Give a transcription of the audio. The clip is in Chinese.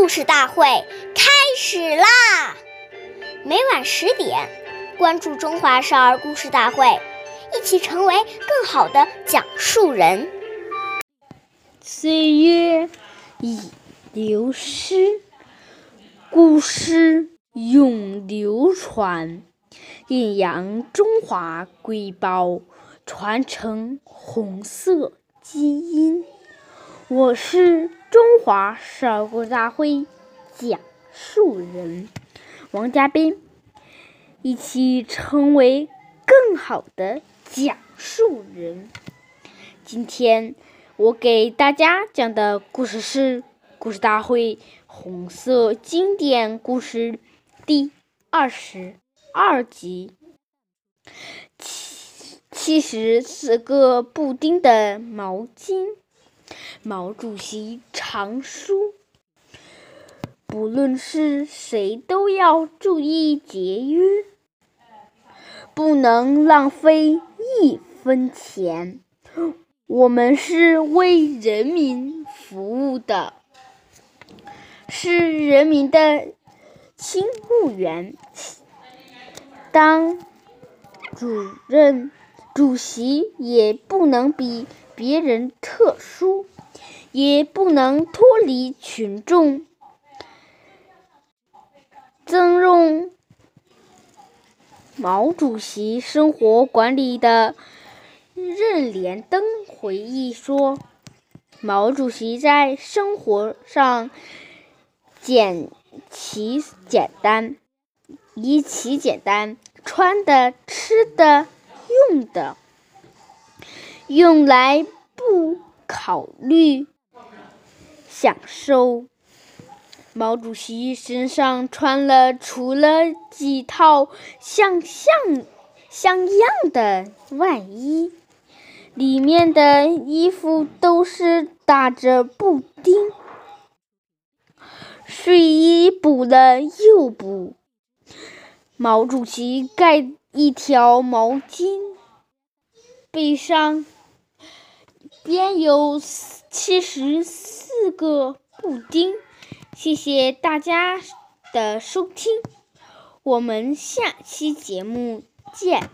故事大会开始啦！每晚十点，关注《中华少儿故事大会》，一起成为更好的讲述人。岁月已流失，故事永流传，弘扬中华瑰宝，传承红色基因。我是中华少儿故事大会讲述人王嘉宾，一起成为更好的讲述人。今天我给大家讲的故事是《故事大会红色经典故事》第二十二集：七七十四个布丁的毛巾。毛主席常说：“不论是谁，都要注意节约，不能浪费一分钱。我们是为人民服务的，是人民的勤务员。当主任、主席也不能比别人特殊。”也不能脱离群众。曾用毛主席生活管理的任连登回忆说：“毛主席在生活上简其简单，以其简单，穿的、吃的、用的，用来不考虑。”享受。毛主席身上穿了除了几套像像像样的外衣，里面的衣服都是打着布丁。睡衣补了又补。毛主席盖一条毛巾，背上边有七十四。四个布丁，谢谢大家的收听，我们下期节目见。